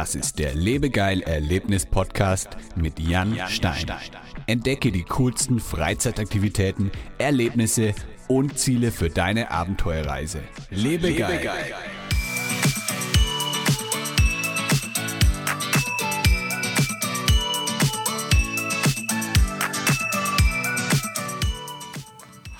Das ist der Lebegeil Erlebnis Podcast mit Jan Stein. Entdecke die coolsten Freizeitaktivitäten, Erlebnisse und Ziele für deine Abenteuerreise. Lebegeil. Lebegeil.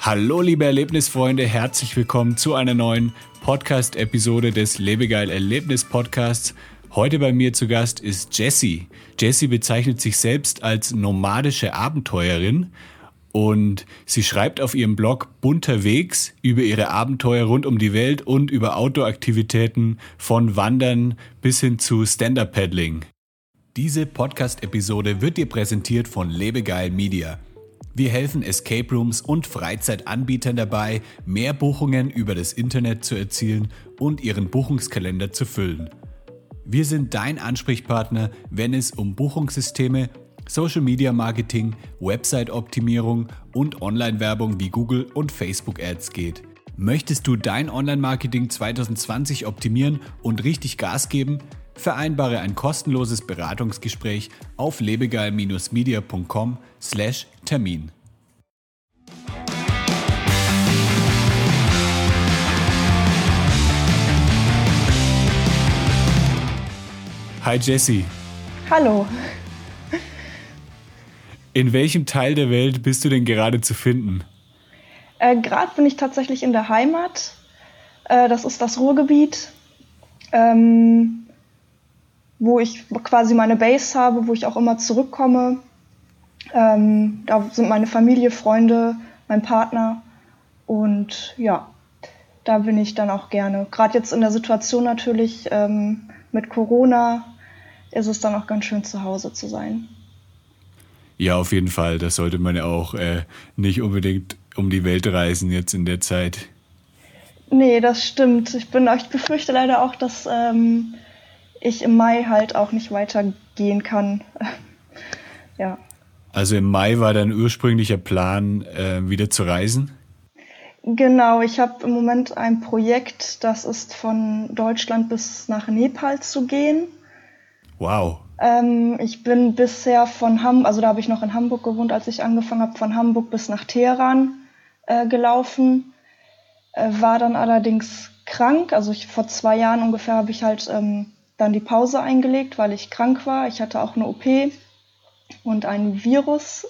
Hallo liebe Erlebnisfreunde, herzlich willkommen zu einer neuen Podcast-Episode des Lebegeil Erlebnis Podcasts. Heute bei mir zu Gast ist Jessie. Jessie bezeichnet sich selbst als nomadische Abenteuerin und sie schreibt auf ihrem Blog Bunterwegs über ihre Abenteuer rund um die Welt und über Outdoor-Aktivitäten von Wandern bis hin zu Stand-Up-Paddling. Diese Podcast-Episode wird dir präsentiert von Lebegeil Media. Wir helfen Escape Rooms und Freizeitanbietern dabei, mehr Buchungen über das Internet zu erzielen und ihren Buchungskalender zu füllen. Wir sind dein Ansprechpartner, wenn es um Buchungssysteme, Social Media Marketing, Website-Optimierung und Online-Werbung wie Google und Facebook Ads geht. Möchtest du dein Online-Marketing 2020 optimieren und richtig Gas geben? Vereinbare ein kostenloses Beratungsgespräch auf lebegeil-media.com/termin. Hi Jessie. Hallo. In welchem Teil der Welt bist du denn gerade zu finden? Äh, gerade bin ich tatsächlich in der Heimat. Äh, das ist das Ruhrgebiet. Ähm, wo ich quasi meine Base habe, wo ich auch immer zurückkomme. Ähm, da sind meine Familie, Freunde, mein Partner und ja, da bin ich dann auch gerne. Gerade jetzt in der Situation natürlich ähm, mit Corona ist es dann auch ganz schön zu Hause zu sein. Ja, auf jeden Fall. Das sollte man ja auch äh, nicht unbedingt um die Welt reisen jetzt in der Zeit. Nee, das stimmt. Ich bin, ich befürchte leider auch, dass ähm, ich im Mai halt auch nicht weitergehen kann. ja. Also im Mai war dein ursprünglicher Plan, äh, wieder zu reisen? Genau, ich habe im Moment ein Projekt, das ist von Deutschland bis nach Nepal zu gehen. Wow. Ähm, ich bin bisher von Hamburg, also da habe ich noch in Hamburg gewohnt, als ich angefangen habe, von Hamburg bis nach Teheran äh, gelaufen. Äh, war dann allerdings krank, also ich, vor zwei Jahren ungefähr habe ich halt ähm, dann die Pause eingelegt, weil ich krank war. Ich hatte auch eine OP und ein Virus.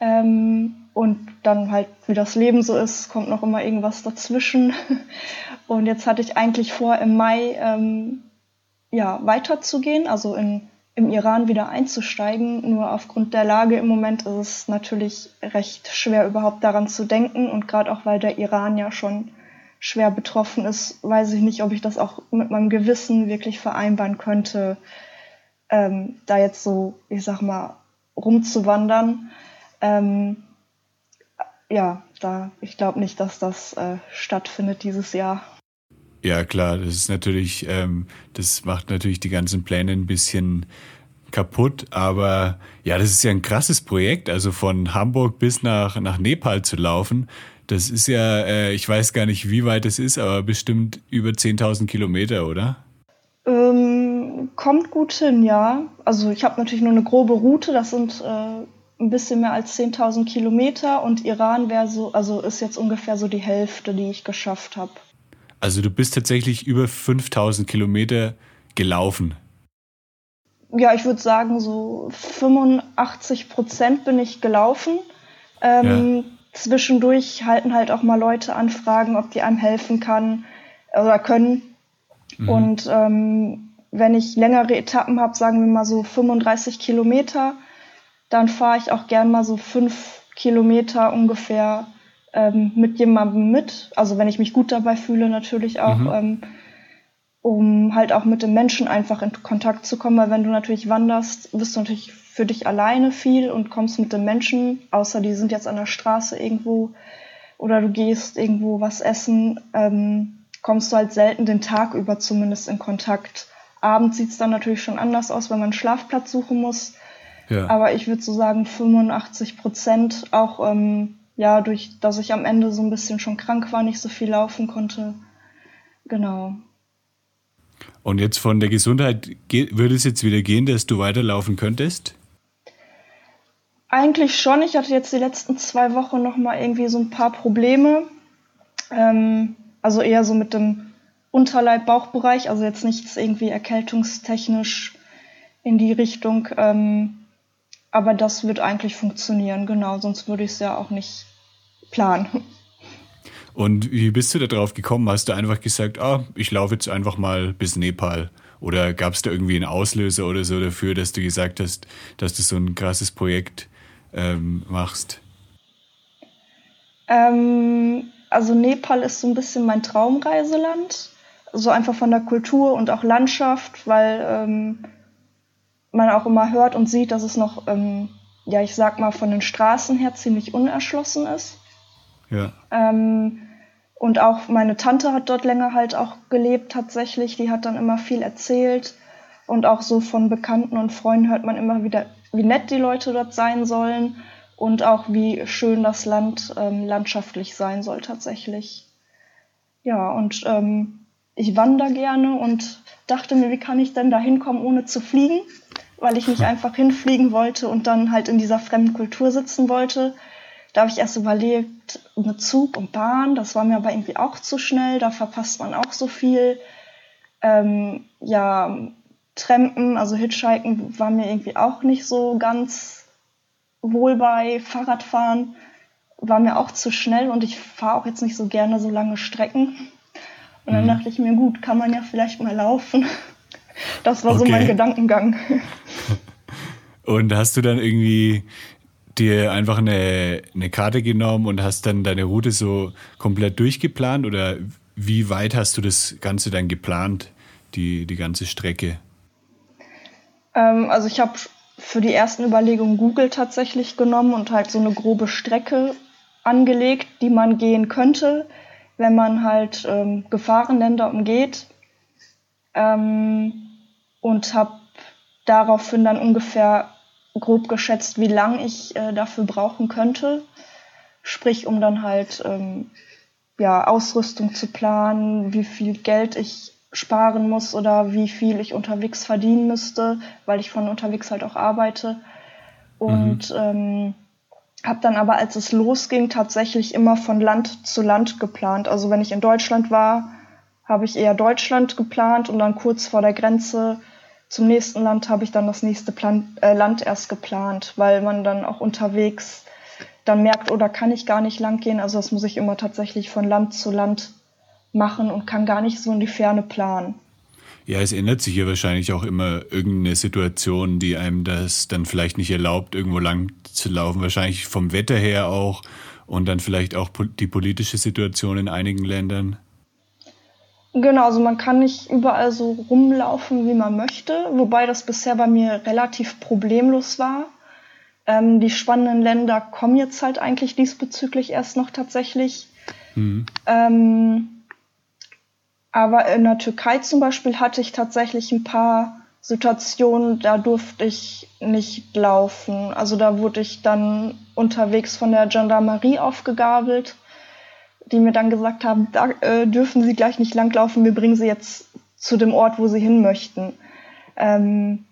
Ähm, und dann halt, wie das Leben so ist, kommt noch immer irgendwas dazwischen. Und jetzt hatte ich eigentlich vor, im Mai ähm, ja, weiterzugehen, also in, im Iran wieder einzusteigen. Nur aufgrund der Lage im Moment ist es natürlich recht schwer, überhaupt daran zu denken. Und gerade auch, weil der Iran ja schon schwer betroffen ist, weiß ich nicht, ob ich das auch mit meinem Gewissen wirklich vereinbaren könnte, ähm, da jetzt so, ich sag mal, rumzuwandern. Ähm, ja, da, ich glaube nicht, dass das äh, stattfindet dieses Jahr. Ja, klar, das ist natürlich, ähm, das macht natürlich die ganzen Pläne ein bisschen kaputt, aber ja, das ist ja ein krasses Projekt, also von Hamburg bis nach, nach Nepal zu laufen. Das ist ja, äh, ich weiß gar nicht, wie weit es ist, aber bestimmt über 10.000 Kilometer, oder? Ähm, kommt gut hin, ja. Also ich habe natürlich nur eine grobe Route, das sind äh, ein bisschen mehr als 10.000 Kilometer und Iran wäre so, also ist jetzt ungefähr so die Hälfte, die ich geschafft habe. Also du bist tatsächlich über 5.000 Kilometer gelaufen. Ja, ich würde sagen, so 85 Prozent bin ich gelaufen. Ähm, ja zwischendurch halten halt auch mal Leute Anfragen, ob die einem helfen kann oder können. Mhm. Und ähm, wenn ich längere Etappen habe, sagen wir mal so 35 Kilometer, dann fahre ich auch gern mal so fünf Kilometer ungefähr ähm, mit jemandem mit. Also wenn ich mich gut dabei fühle, natürlich auch, mhm. ähm, um halt auch mit dem Menschen einfach in Kontakt zu kommen. Weil wenn du natürlich wanderst, wirst du natürlich für dich alleine viel und kommst mit den Menschen, außer die sind jetzt an der Straße irgendwo oder du gehst irgendwo was essen, ähm, kommst du halt selten den Tag über zumindest in Kontakt. Abends sieht es dann natürlich schon anders aus, wenn man einen Schlafplatz suchen muss. Ja. Aber ich würde so sagen 85 Prozent, auch ähm, ja, durch, dass ich am Ende so ein bisschen schon krank war, nicht so viel laufen konnte. Genau. Und jetzt von der Gesundheit, würde es jetzt wieder gehen, dass du weiterlaufen könntest? Eigentlich schon. Ich hatte jetzt die letzten zwei Wochen noch mal irgendwie so ein paar Probleme. Ähm, also eher so mit dem Unterleib-Bauchbereich, also jetzt nichts irgendwie erkältungstechnisch in die Richtung. Ähm, aber das wird eigentlich funktionieren, genau. Sonst würde ich es ja auch nicht planen. Und wie bist du da drauf gekommen? Hast du einfach gesagt, ah, ich laufe jetzt einfach mal bis Nepal? Oder gab es da irgendwie einen Auslöser oder so dafür, dass du gesagt hast, dass du so ein krasses Projekt ähm, machst? Ähm, also Nepal ist so ein bisschen mein Traumreiseland. So einfach von der Kultur und auch Landschaft, weil ähm, man auch immer hört und sieht, dass es noch, ähm, ja, ich sag mal, von den Straßen her ziemlich unerschlossen ist. Ja. Ähm, und auch meine Tante hat dort länger halt auch gelebt tatsächlich. Die hat dann immer viel erzählt. Und auch so von Bekannten und Freunden hört man immer wieder, wie nett die Leute dort sein sollen und auch wie schön das Land ähm, landschaftlich sein soll tatsächlich. Ja, und ähm, ich wandere gerne und dachte mir, wie kann ich denn da hinkommen, ohne zu fliegen? Weil ich nicht einfach hinfliegen wollte und dann halt in dieser fremden Kultur sitzen wollte. Da habe ich erst überlegt, mit Zug und Bahn, das war mir aber irgendwie auch zu schnell, da verpasst man auch so viel. Ähm, ja, Trampen, also Hitchhiken, war mir irgendwie auch nicht so ganz wohl bei Fahrradfahren war mir auch zu schnell und ich fahre auch jetzt nicht so gerne so lange Strecken. Und dann mhm. dachte ich mir, gut, kann man ja vielleicht mal laufen. Das war okay. so mein Gedankengang. Und hast du dann irgendwie dir einfach eine, eine Karte genommen und hast dann deine Route so komplett durchgeplant oder wie weit hast du das Ganze dann geplant, die, die ganze Strecke? Ähm, also ich habe für die ersten Überlegungen Google tatsächlich genommen und halt so eine grobe Strecke angelegt, die man gehen könnte, wenn man halt ähm, Gefahrenländer umgeht. Ähm, und habe daraufhin dann ungefähr grob geschätzt, wie lang ich äh, dafür brauchen könnte. Sprich, um dann halt ähm, ja, Ausrüstung zu planen, wie viel Geld ich sparen muss oder wie viel ich unterwegs verdienen müsste, weil ich von unterwegs halt auch arbeite. Und mhm. ähm, habe dann aber, als es losging, tatsächlich immer von Land zu Land geplant. Also wenn ich in Deutschland war, habe ich eher Deutschland geplant und dann kurz vor der Grenze zum nächsten Land habe ich dann das nächste Plan äh, Land erst geplant, weil man dann auch unterwegs dann merkt, oder kann ich gar nicht lang gehen. Also das muss ich immer tatsächlich von Land zu Land machen und kann gar nicht so in die Ferne planen. Ja, es ändert sich ja wahrscheinlich auch immer irgendeine Situation, die einem das dann vielleicht nicht erlaubt, irgendwo lang zu laufen. Wahrscheinlich vom Wetter her auch und dann vielleicht auch die politische Situation in einigen Ländern. Genau, also man kann nicht überall so rumlaufen, wie man möchte, wobei das bisher bei mir relativ problemlos war. Ähm, die spannenden Länder kommen jetzt halt eigentlich diesbezüglich erst noch tatsächlich. Mhm. Ähm, aber in der Türkei zum Beispiel hatte ich tatsächlich ein paar Situationen, da durfte ich nicht laufen. Also da wurde ich dann unterwegs von der Gendarmerie aufgegabelt, die mir dann gesagt haben, da äh, dürfen Sie gleich nicht langlaufen, wir bringen Sie jetzt zu dem Ort, wo Sie hin möchten. Ähm,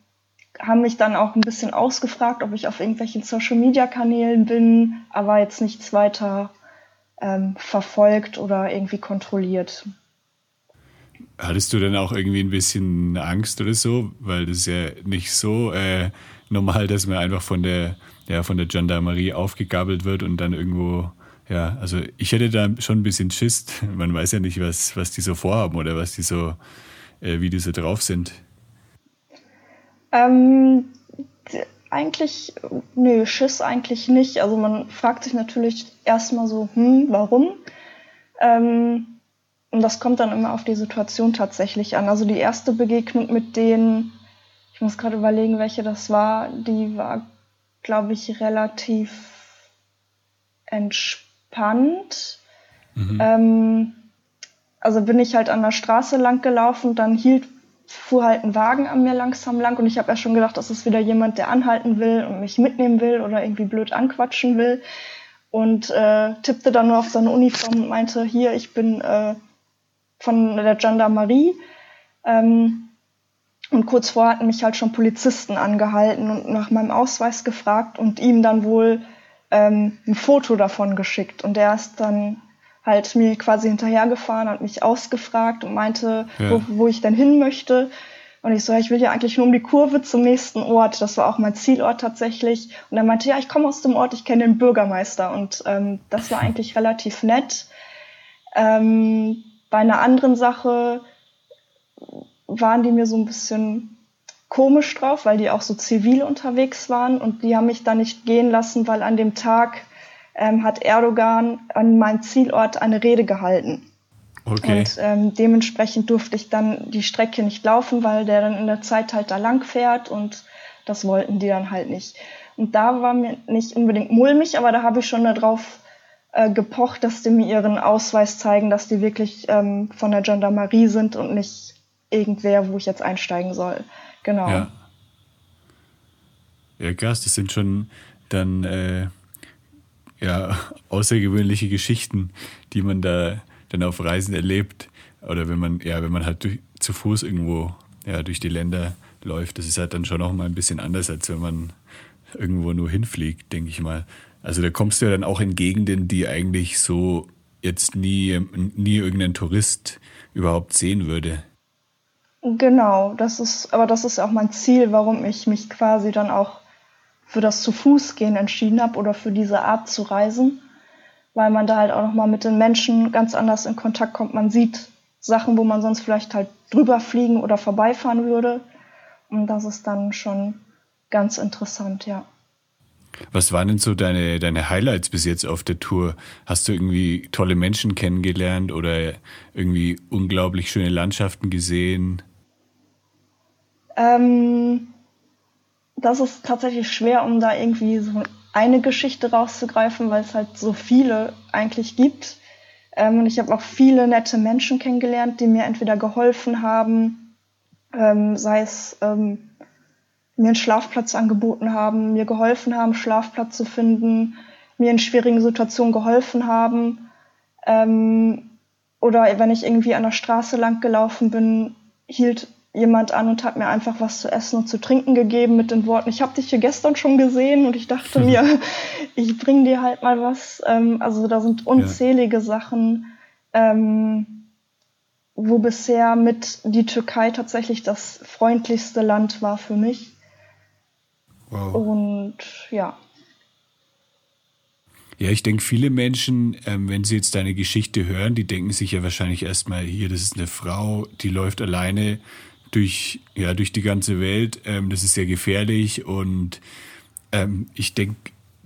haben mich dann auch ein bisschen ausgefragt, ob ich auf irgendwelchen Social-Media-Kanälen bin, aber jetzt nichts weiter ähm, verfolgt oder irgendwie kontrolliert. Hattest du denn auch irgendwie ein bisschen Angst oder so? Weil das ist ja nicht so äh, normal, dass man einfach von der, ja, von der Gendarmerie aufgegabelt wird und dann irgendwo, ja, also ich hätte da schon ein bisschen Schiss. Man weiß ja nicht, was, was die so vorhaben oder was die so, äh, wie die so drauf sind. Ähm, eigentlich, nö, Schiss eigentlich nicht. Also man fragt sich natürlich erstmal so, hm, warum? Ähm, und das kommt dann immer auf die Situation tatsächlich an. Also die erste Begegnung mit denen, ich muss gerade überlegen, welche das war, die war, glaube ich, relativ entspannt. Mhm. Ähm, also bin ich halt an der Straße lang gelaufen, dann hielt, fuhr halt ein Wagen an mir langsam lang und ich habe ja schon gedacht, das ist wieder jemand, der anhalten will und mich mitnehmen will oder irgendwie blöd anquatschen will. Und äh, tippte dann nur auf seine Uniform und meinte, hier, ich bin äh, von der Gendarmerie. Ähm, und kurz vorher hatten mich halt schon Polizisten angehalten und nach meinem Ausweis gefragt und ihm dann wohl ähm, ein Foto davon geschickt. Und der ist dann halt mir quasi hinterhergefahren, hat mich ausgefragt und meinte, ja. wo, wo ich denn hin möchte. Und ich so, ja, ich will ja eigentlich nur um die Kurve zum nächsten Ort. Das war auch mein Zielort tatsächlich. Und er meinte, ja, ich komme aus dem Ort, ich kenne den Bürgermeister. Und ähm, das war eigentlich relativ nett. Ähm, bei einer anderen Sache waren die mir so ein bisschen komisch drauf, weil die auch so zivil unterwegs waren und die haben mich da nicht gehen lassen, weil an dem Tag ähm, hat Erdogan an meinem Zielort eine Rede gehalten. Okay. Und ähm, dementsprechend durfte ich dann die Strecke nicht laufen, weil der dann in der Zeit halt da lang fährt und das wollten die dann halt nicht. Und da war mir nicht unbedingt mulmig, aber da habe ich schon darauf äh, gepocht, dass die mir ihren Ausweis zeigen, dass die wirklich ähm, von der Gendarmerie sind und nicht irgendwer, wo ich jetzt einsteigen soll. Genau. Ja, ja krass, das sind schon dann äh, ja, außergewöhnliche Geschichten, die man da dann auf Reisen erlebt. Oder wenn man, ja, wenn man halt durch, zu Fuß irgendwo ja, durch die Länder läuft, das ist halt dann schon auch mal ein bisschen anders, als wenn man irgendwo nur hinfliegt, denke ich mal. Also da kommst du ja dann auch in Gegenden, die eigentlich so jetzt nie, nie irgendein Tourist überhaupt sehen würde. Genau, das ist, aber das ist auch mein Ziel, warum ich mich quasi dann auch für das zu Fuß gehen entschieden habe oder für diese Art zu reisen, weil man da halt auch nochmal mit den Menschen ganz anders in Kontakt kommt. Man sieht Sachen, wo man sonst vielleicht halt drüber fliegen oder vorbeifahren würde. Und das ist dann schon ganz interessant, ja. Was waren denn so deine, deine Highlights bis jetzt auf der Tour? Hast du irgendwie tolle Menschen kennengelernt oder irgendwie unglaublich schöne Landschaften gesehen? Ähm, das ist tatsächlich schwer, um da irgendwie so eine Geschichte rauszugreifen, weil es halt so viele eigentlich gibt. Ähm, und ich habe auch viele nette Menschen kennengelernt, die mir entweder geholfen haben, ähm, sei es ähm, mir einen Schlafplatz angeboten haben, mir geholfen haben, Schlafplatz zu finden, mir in schwierigen Situationen geholfen haben. Ähm, oder wenn ich irgendwie an der Straße lang gelaufen bin, hielt jemand an und hat mir einfach was zu essen und zu trinken gegeben mit den Worten, ich habe dich hier gestern schon gesehen und ich dachte mir, ich bring dir halt mal was. Ähm, also da sind unzählige ja. Sachen, ähm, wo bisher mit die Türkei tatsächlich das freundlichste Land war für mich. Wow. Und ja. Ja, ich denke, viele Menschen, ähm, wenn sie jetzt deine Geschichte hören, die denken sich ja wahrscheinlich erstmal, hier, das ist eine Frau, die läuft alleine durch, ja, durch die ganze Welt. Ähm, das ist sehr gefährlich und ähm, ich denke,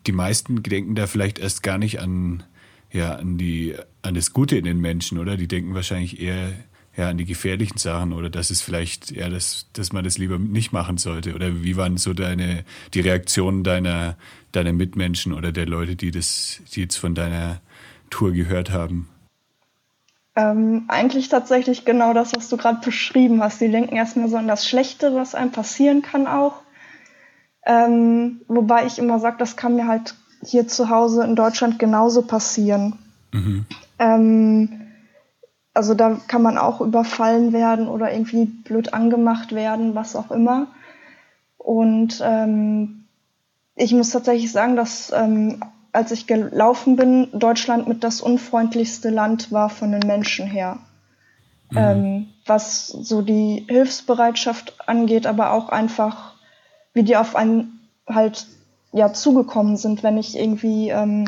die meisten denken da vielleicht erst gar nicht an, ja, an, die, an das Gute in den Menschen, oder? Die denken wahrscheinlich eher ja, an die gefährlichen Sachen oder dass es vielleicht, ja, dass, dass man das lieber nicht machen sollte. Oder wie waren so deine, die Reaktionen deiner, deiner Mitmenschen oder der Leute, die das, die jetzt von deiner Tour gehört haben? Ähm, eigentlich tatsächlich genau das, was du gerade beschrieben hast. Die denken erstmal so an das Schlechte, was einem passieren kann auch. Ähm, wobei ich immer sage, das kann mir halt hier zu Hause in Deutschland genauso passieren. Mhm. Ähm, also da kann man auch überfallen werden oder irgendwie blöd angemacht werden, was auch immer. Und ähm, ich muss tatsächlich sagen, dass ähm, als ich gelaufen bin, Deutschland mit das unfreundlichste Land war von den Menschen her. Mhm. Ähm, was so die Hilfsbereitschaft angeht, aber auch einfach, wie die auf einen halt ja zugekommen sind, wenn ich irgendwie ähm,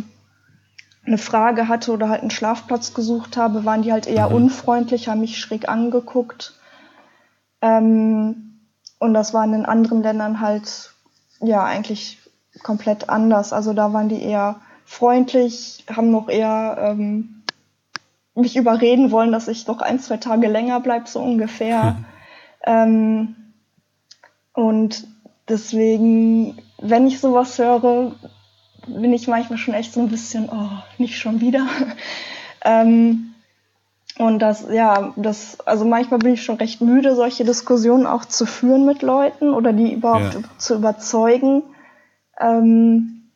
eine Frage hatte oder halt einen Schlafplatz gesucht habe, waren die halt eher mhm. unfreundlich, haben mich schräg angeguckt. Ähm, und das war in den anderen Ländern halt ja eigentlich komplett anders. Also da waren die eher freundlich, haben noch eher ähm, mich überreden wollen, dass ich noch ein, zwei Tage länger bleibe, so ungefähr. ähm, und deswegen, wenn ich sowas höre, bin ich manchmal schon echt so ein bisschen, oh, nicht schon wieder. ähm, und das, ja, das, also manchmal bin ich schon recht müde, solche Diskussionen auch zu führen mit Leuten oder die überhaupt ja. zu überzeugen ähm,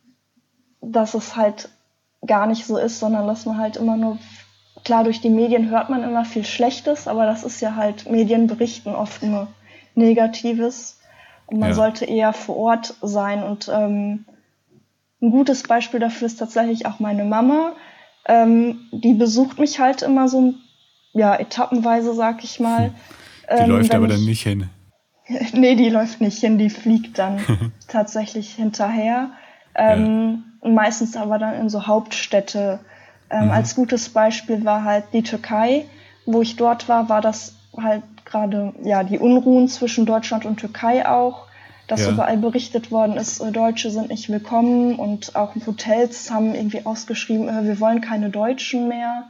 dass es halt gar nicht so ist, sondern dass man halt immer nur klar, durch die Medien hört man immer viel Schlechtes, aber das ist ja halt, Medien berichten oft nur Negatives. Und man ja. sollte eher vor Ort sein. Und ähm, ein gutes Beispiel dafür ist tatsächlich auch meine Mama. Ähm, die besucht mich halt immer so, ja, etappenweise, sag ich mal. Die ähm, läuft aber ich, dann nicht hin. nee, die läuft nicht hin, die fliegt dann tatsächlich hinterher. Ähm, ja. Meistens aber dann in so Hauptstädte. Ähm, mhm. Als gutes Beispiel war halt die Türkei. Wo ich dort war, war das halt gerade ja die Unruhen zwischen Deutschland und Türkei auch, dass ja. überall berichtet worden ist, äh, Deutsche sind nicht willkommen und auch Hotels haben irgendwie ausgeschrieben, äh, wir wollen keine Deutschen mehr.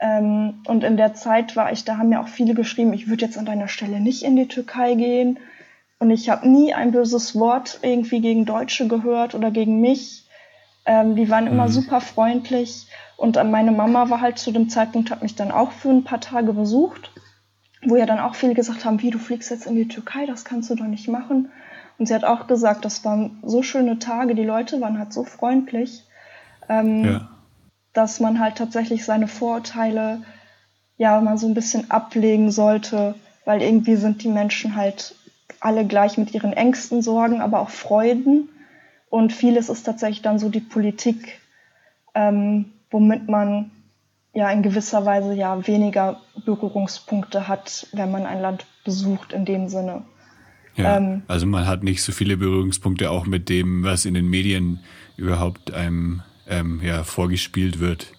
Ähm, und in der Zeit war ich, da haben mir auch viele geschrieben, ich würde jetzt an deiner Stelle nicht in die Türkei gehen. Und ich habe nie ein böses Wort irgendwie gegen Deutsche gehört oder gegen mich. Ähm, die waren immer mhm. super freundlich. Und meine Mama war halt zu dem Zeitpunkt, hat mich dann auch für ein paar Tage besucht, wo ja dann auch viele gesagt haben, wie du fliegst jetzt in die Türkei, das kannst du doch nicht machen. Und sie hat auch gesagt, das waren so schöne Tage, die Leute waren halt so freundlich, ähm, ja. Dass man halt tatsächlich seine Vorurteile ja mal so ein bisschen ablegen sollte, weil irgendwie sind die Menschen halt alle gleich mit ihren Ängsten, Sorgen, aber auch Freuden. Und vieles ist tatsächlich dann so die Politik, ähm, womit man ja in gewisser Weise ja weniger Berührungspunkte hat, wenn man ein Land besucht in dem Sinne. Ja, ähm, also man hat nicht so viele Berührungspunkte auch mit dem, was in den Medien überhaupt einem ähm, ja, vorgespielt wird.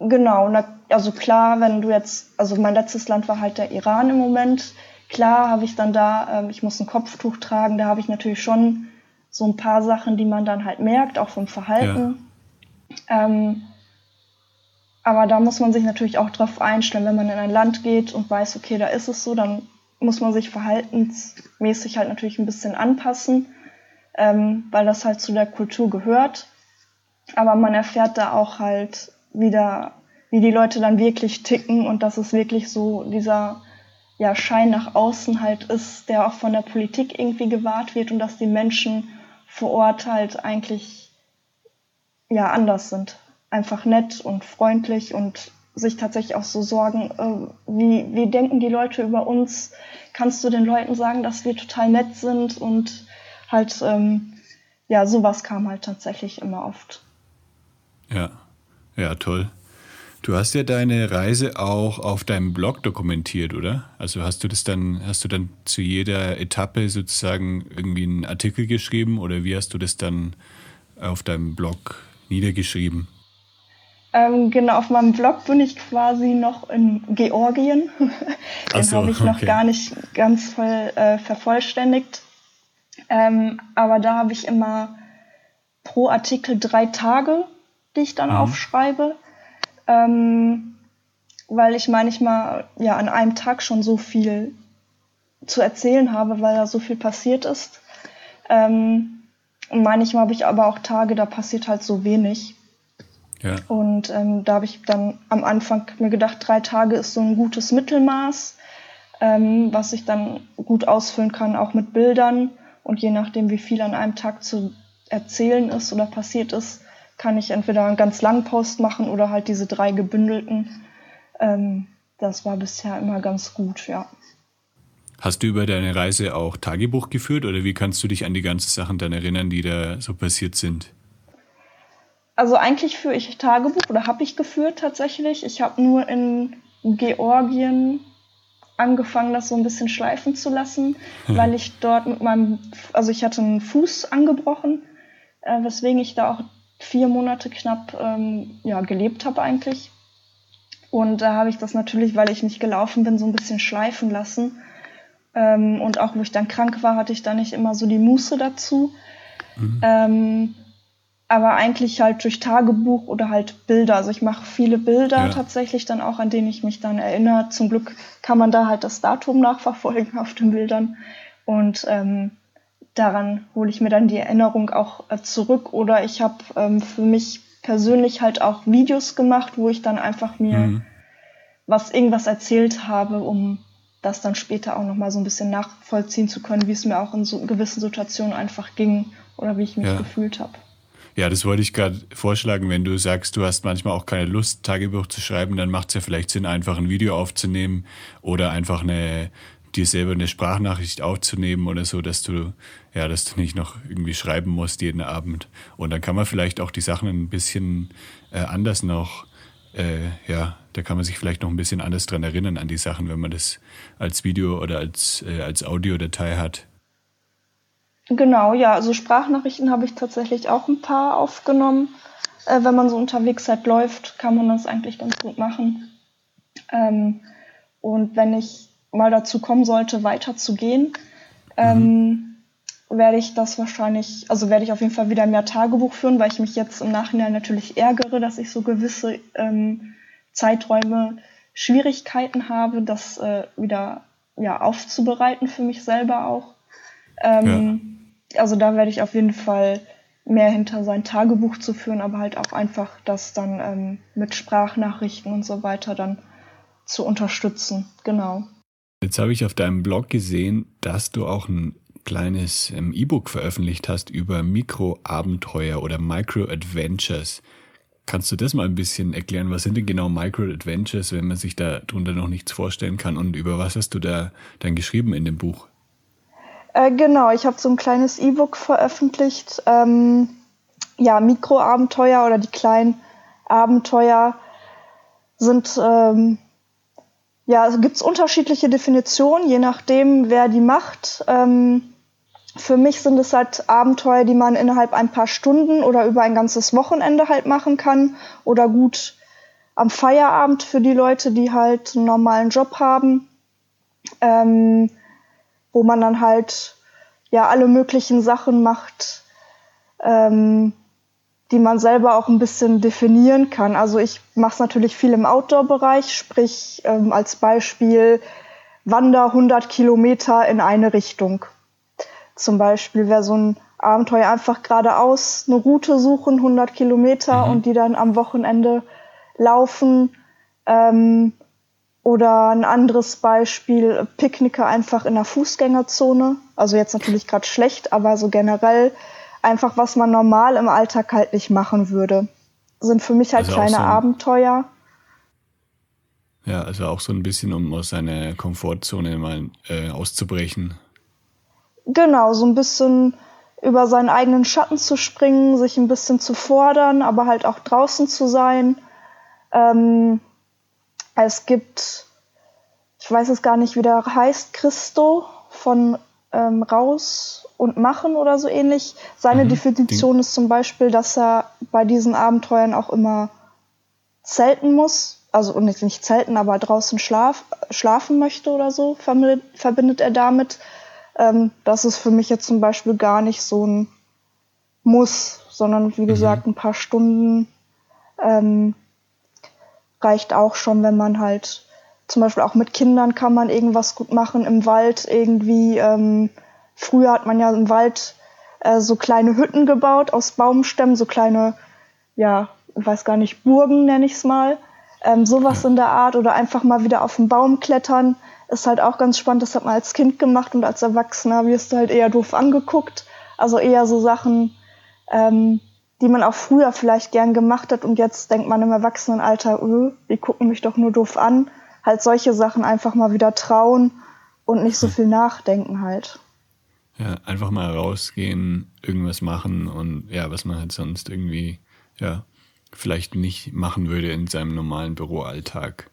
Genau, also klar, wenn du jetzt, also mein letztes Land war halt der Iran im Moment. Klar habe ich dann da, ähm, ich muss ein Kopftuch tragen, da habe ich natürlich schon so ein paar Sachen, die man dann halt merkt, auch vom Verhalten. Ja. Ähm, aber da muss man sich natürlich auch drauf einstellen, wenn man in ein Land geht und weiß, okay, da ist es so, dann muss man sich verhaltensmäßig halt natürlich ein bisschen anpassen, ähm, weil das halt zu der Kultur gehört. Aber man erfährt da auch halt wieder, wie die Leute dann wirklich ticken und dass es wirklich so dieser ja, Schein nach außen halt ist, der auch von der Politik irgendwie gewahrt wird und dass die Menschen vor Ort halt eigentlich ja anders sind einfach nett und freundlich und sich tatsächlich auch so sorgen, äh, wie, wie denken die Leute über uns? Kannst du den Leuten sagen, dass wir total nett sind? Und halt, ähm, ja, sowas kam halt tatsächlich immer oft. Ja, ja, toll. Du hast ja deine Reise auch auf deinem Blog dokumentiert, oder? Also hast du das dann, hast du dann zu jeder Etappe sozusagen irgendwie einen Artikel geschrieben oder wie hast du das dann auf deinem Blog niedergeschrieben? Ähm, genau, auf meinem Blog bin ich quasi noch in Georgien. Den so, habe ich noch okay. gar nicht ganz voll äh, vervollständigt. Ähm, aber da habe ich immer pro Artikel drei Tage, die ich dann mhm. aufschreibe. Ähm, weil ich manchmal ja an einem Tag schon so viel zu erzählen habe, weil da so viel passiert ist. Ähm, und manchmal habe ich aber auch Tage, da passiert halt so wenig. Ja. Und ähm, da habe ich dann am Anfang mir gedacht, drei Tage ist so ein gutes Mittelmaß, ähm, was ich dann gut ausfüllen kann, auch mit Bildern. Und je nachdem, wie viel an einem Tag zu erzählen ist oder passiert ist, kann ich entweder einen ganz langen Post machen oder halt diese drei gebündelten. Ähm, das war bisher immer ganz gut, ja. Hast du über deine Reise auch Tagebuch geführt oder wie kannst du dich an die ganzen Sachen dann erinnern, die da so passiert sind? Also eigentlich führe ich Tagebuch oder habe ich geführt tatsächlich. Ich habe nur in Georgien angefangen, das so ein bisschen schleifen zu lassen, hm. weil ich dort mit meinem, also ich hatte einen Fuß angebrochen, äh, weswegen ich da auch vier Monate knapp ähm, ja, gelebt habe eigentlich. Und da habe ich das natürlich, weil ich nicht gelaufen bin, so ein bisschen schleifen lassen. Ähm, und auch wo ich dann krank war, hatte ich da nicht immer so die Muße dazu. Mhm. Ähm, aber eigentlich halt durch Tagebuch oder halt Bilder. Also ich mache viele Bilder ja. tatsächlich dann auch, an denen ich mich dann erinnere. Zum Glück kann man da halt das Datum nachverfolgen auf den Bildern und ähm, daran hole ich mir dann die Erinnerung auch äh, zurück. Oder ich habe ähm, für mich persönlich halt auch Videos gemacht, wo ich dann einfach mir mhm. was irgendwas erzählt habe, um das dann später auch nochmal so ein bisschen nachvollziehen zu können, wie es mir auch in so gewissen Situationen einfach ging oder wie ich mich ja. gefühlt habe. Ja, das wollte ich gerade vorschlagen. Wenn du sagst, du hast manchmal auch keine Lust, Tagebuch zu schreiben, dann macht es ja vielleicht Sinn, einfach ein Video aufzunehmen oder einfach eine dir selber eine Sprachnachricht aufzunehmen oder so, dass du ja, dass du nicht noch irgendwie schreiben musst jeden Abend. Und dann kann man vielleicht auch die Sachen ein bisschen äh, anders noch, äh, ja, da kann man sich vielleicht noch ein bisschen anders dran erinnern an die Sachen, wenn man das als Video oder als, äh, als Audiodatei hat. Genau, ja, also Sprachnachrichten habe ich tatsächlich auch ein paar aufgenommen. Äh, wenn man so unterwegs halt läuft, kann man das eigentlich ganz gut machen. Ähm, und wenn ich mal dazu kommen sollte, weiterzugehen, ähm, werde ich das wahrscheinlich, also werde ich auf jeden Fall wieder mehr Tagebuch führen, weil ich mich jetzt im Nachhinein natürlich ärgere, dass ich so gewisse ähm, Zeiträume Schwierigkeiten habe, das äh, wieder ja, aufzubereiten für mich selber auch. Ähm, ja. Also da werde ich auf jeden Fall mehr hinter sein Tagebuch zu führen, aber halt auch einfach das dann ähm, mit Sprachnachrichten und so weiter dann zu unterstützen. Genau. Jetzt habe ich auf deinem Blog gesehen, dass du auch ein kleines ähm, E-Book veröffentlicht hast über Mikroabenteuer oder Micro-Adventures. Kannst du das mal ein bisschen erklären? Was sind denn genau Micro-Adventures, wenn man sich darunter noch nichts vorstellen kann? Und über was hast du da dann geschrieben in dem Buch? Äh, genau, ich habe so ein kleines E-Book veröffentlicht. Ähm, ja, Mikroabenteuer oder die kleinen Abenteuer sind ähm, ja, also gibt unterschiedliche Definitionen, je nachdem, wer die macht. Ähm, für mich sind es halt Abenteuer, die man innerhalb ein paar Stunden oder über ein ganzes Wochenende halt machen kann. Oder gut am Feierabend für die Leute, die halt einen normalen Job haben, ähm, wo man dann halt ja alle möglichen Sachen macht, ähm, die man selber auch ein bisschen definieren kann. Also ich mache es natürlich viel im Outdoor-Bereich, sprich ähm, als Beispiel Wander 100 Kilometer in eine Richtung. Zum Beispiel wäre so ein Abenteuer einfach geradeaus eine Route suchen, 100 Kilometer mhm. und die dann am Wochenende laufen. Ähm, oder ein anderes Beispiel, Picknicker einfach in der Fußgängerzone. Also jetzt natürlich gerade schlecht, aber so generell einfach, was man normal im Alltag halt nicht machen würde. Sind für mich halt also kleine so ein, Abenteuer. Ja, also auch so ein bisschen, um aus seiner Komfortzone mal äh, auszubrechen. Genau, so ein bisschen über seinen eigenen Schatten zu springen, sich ein bisschen zu fordern, aber halt auch draußen zu sein. Ähm, es gibt, ich weiß es gar nicht, wie der heißt, Christo von ähm, Raus und machen oder so ähnlich. Seine mhm. Definition ist zum Beispiel, dass er bei diesen Abenteuern auch immer zelten muss. Also nicht, nicht zelten, aber draußen schlaf, schlafen möchte oder so, verbindet, verbindet er damit. Ähm, das ist für mich jetzt zum Beispiel gar nicht so ein Muss, sondern wie mhm. gesagt, ein paar Stunden ähm, reicht auch schon, wenn man halt zum Beispiel auch mit Kindern kann man irgendwas gut machen im Wald irgendwie. Ähm, Früher hat man ja im Wald äh, so kleine Hütten gebaut aus Baumstämmen, so kleine, ja, ich weiß gar nicht, Burgen nenne ich es mal. Ähm, sowas in der Art oder einfach mal wieder auf den Baum klettern ist halt auch ganz spannend. Das hat man als Kind gemacht und als Erwachsener wirst du halt eher doof angeguckt. Also eher so Sachen, ähm, die man auch früher vielleicht gern gemacht hat und jetzt denkt man im Erwachsenenalter, öh, die gucken mich doch nur doof an. Halt solche Sachen einfach mal wieder trauen und nicht so hm. viel nachdenken halt. Ja, einfach mal rausgehen, irgendwas machen und ja, was man halt sonst irgendwie, ja, vielleicht nicht machen würde in seinem normalen Büroalltag.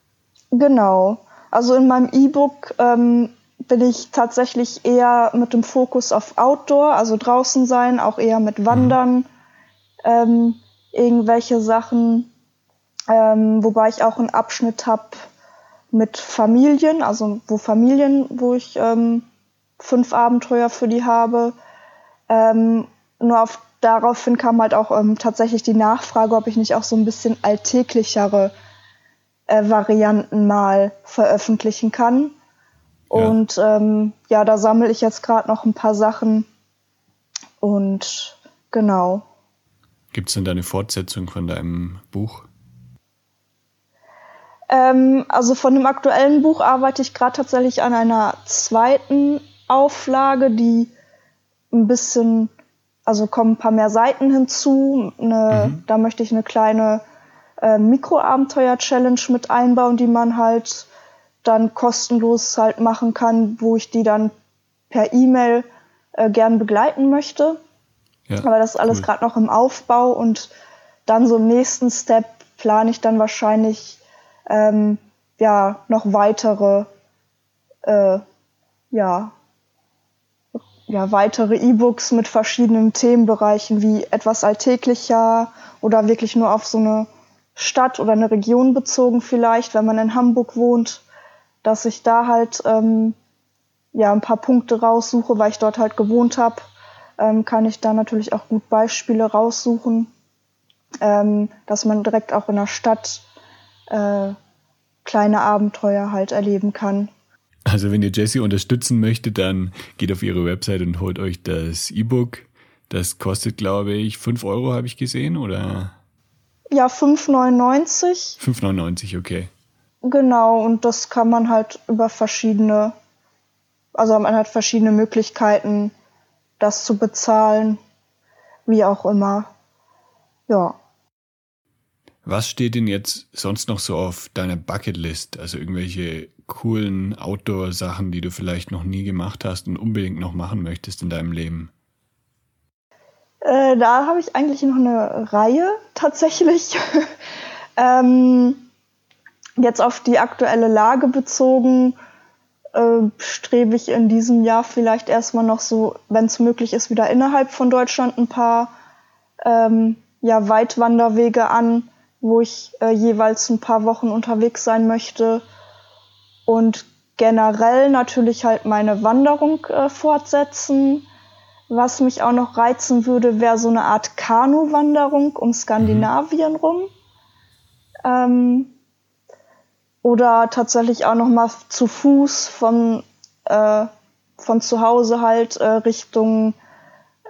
Genau. Also in meinem E-Book ähm, bin ich tatsächlich eher mit dem Fokus auf Outdoor, also draußen sein, auch eher mit Wandern, mhm. ähm, irgendwelche Sachen, ähm, wobei ich auch einen Abschnitt habe mit Familien, also wo Familien, wo ich ähm, fünf Abenteuer für die habe. Ähm, nur auf, daraufhin kam halt auch ähm, tatsächlich die Nachfrage, ob ich nicht auch so ein bisschen alltäglichere äh, Varianten mal veröffentlichen kann. Ja. Und ähm, ja, da sammle ich jetzt gerade noch ein paar Sachen. Und genau. Gibt es denn da eine Fortsetzung von deinem Buch? Ähm, also von dem aktuellen Buch arbeite ich gerade tatsächlich an einer zweiten Auflage, die ein bisschen also kommen ein paar mehr Seiten hinzu. Eine, mhm. Da möchte ich eine kleine äh, Mikroabenteuer-Challenge mit einbauen, die man halt dann kostenlos halt machen kann, wo ich die dann per E-Mail äh, gern begleiten möchte. Ja, Aber das ist alles cool. gerade noch im Aufbau und dann so im nächsten Step plane ich dann wahrscheinlich ähm, ja noch weitere äh, ja ja weitere E-Books mit verschiedenen Themenbereichen wie etwas alltäglicher oder wirklich nur auf so eine Stadt oder eine Region bezogen vielleicht, wenn man in Hamburg wohnt, dass ich da halt ähm, ja ein paar Punkte raussuche, weil ich dort halt gewohnt habe, ähm, kann ich da natürlich auch gut Beispiele raussuchen, ähm, dass man direkt auch in der Stadt äh, kleine Abenteuer halt erleben kann. Also wenn ihr Jessie unterstützen möchtet, dann geht auf ihre Website und holt euch das E-Book. Das kostet, glaube ich, 5 Euro, habe ich gesehen, oder? Ja, 5,99. 5,99, okay. Genau, und das kann man halt über verschiedene, also man hat verschiedene Möglichkeiten, das zu bezahlen, wie auch immer. Ja. Was steht denn jetzt sonst noch so auf deiner Bucketlist? Also irgendwelche coolen Outdoor-Sachen, die du vielleicht noch nie gemacht hast und unbedingt noch machen möchtest in deinem Leben? Äh, da habe ich eigentlich noch eine Reihe tatsächlich. ähm, jetzt auf die aktuelle Lage bezogen, äh, strebe ich in diesem Jahr vielleicht erstmal noch so, wenn es möglich ist, wieder innerhalb von Deutschland ein paar ähm, ja, Weitwanderwege an, wo ich äh, jeweils ein paar Wochen unterwegs sein möchte. Und generell natürlich halt meine Wanderung äh, fortsetzen was mich auch noch reizen würde, wäre so eine Art Kanu-Wanderung um Skandinavien mhm. rum. Ähm, oder tatsächlich auch noch mal zu Fuß von, äh, von zu Hause halt äh, Richtung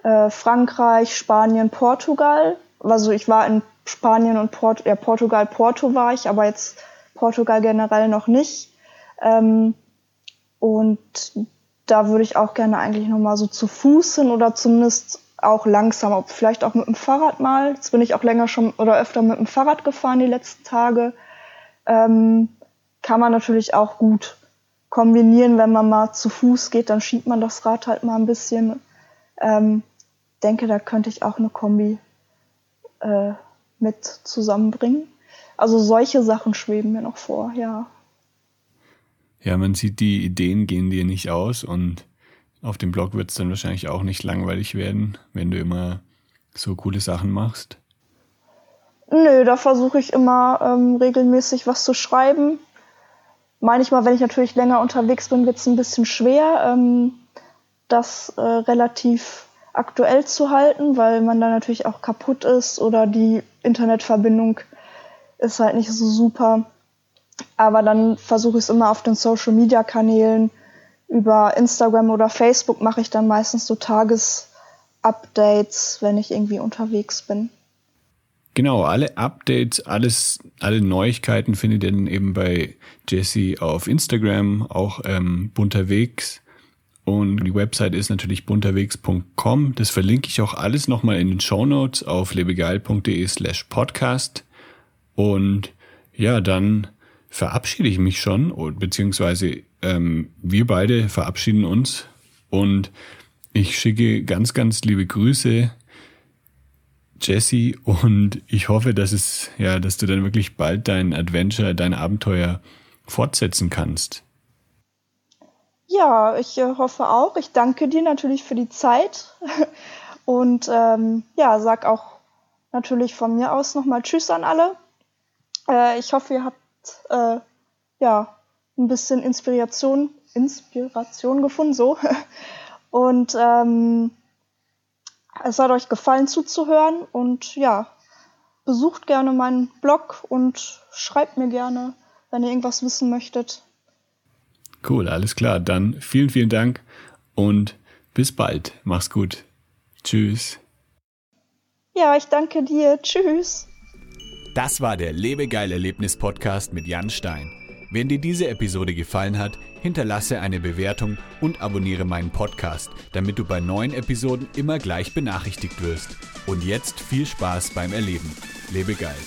äh, Frankreich, Spanien, Portugal. Also ich war in Spanien und Port ja, Portugal, Porto war ich, aber jetzt Portugal generell noch nicht. Ähm, und da würde ich auch gerne eigentlich noch mal so zu Fuß hin oder zumindest auch langsam, vielleicht auch mit dem Fahrrad mal. Jetzt bin ich auch länger schon oder öfter mit dem Fahrrad gefahren die letzten Tage. Ähm, kann man natürlich auch gut kombinieren, wenn man mal zu Fuß geht, dann schiebt man das Rad halt mal ein bisschen. Ähm, denke, da könnte ich auch eine Kombi äh, mit zusammenbringen. Also solche Sachen schweben mir noch vor, ja. Ja, man sieht, die Ideen gehen dir nicht aus und auf dem Blog wird es dann wahrscheinlich auch nicht langweilig werden, wenn du immer so coole Sachen machst. Nö, da versuche ich immer ähm, regelmäßig was zu schreiben. Manchmal, wenn ich natürlich länger unterwegs bin, wird es ein bisschen schwer, ähm, das äh, relativ aktuell zu halten, weil man dann natürlich auch kaputt ist oder die Internetverbindung ist halt nicht so super. Aber dann versuche ich es immer auf den Social-Media-Kanälen. Über Instagram oder Facebook mache ich dann meistens so Tagesupdates, wenn ich irgendwie unterwegs bin. Genau, alle Updates, alles, alle Neuigkeiten findet ihr dann eben bei Jesse auf Instagram, auch ähm, bunterwegs. Und die Website ist natürlich bunterwegs.com. Das verlinke ich auch alles nochmal in den Show Notes auf lebegeil.de slash podcast. Und ja, dann verabschiede ich mich schon, beziehungsweise ähm, wir beide verabschieden uns und ich schicke ganz, ganz liebe Grüße, Jesse, und ich hoffe, dass es, ja, dass du dann wirklich bald dein Adventure, dein Abenteuer fortsetzen kannst. Ja, ich äh, hoffe auch. Ich danke dir natürlich für die Zeit und ähm, ja, sag auch natürlich von mir aus nochmal Tschüss an alle. Äh, ich hoffe, ihr habt äh, ja ein bisschen Inspiration, Inspiration gefunden, so. Und ähm, es hat euch gefallen zuzuhören und ja, besucht gerne meinen Blog und schreibt mir gerne, wenn ihr irgendwas wissen möchtet. Cool, alles klar. Dann vielen, vielen Dank und bis bald. Mach's gut. Tschüss. Ja, ich danke dir. Tschüss. Das war der Lebegeil Erlebnis Podcast mit Jan Stein. Wenn dir diese Episode gefallen hat, hinterlasse eine Bewertung und abonniere meinen Podcast, damit du bei neuen Episoden immer gleich benachrichtigt wirst. Und jetzt viel Spaß beim Erleben. Lebe geil.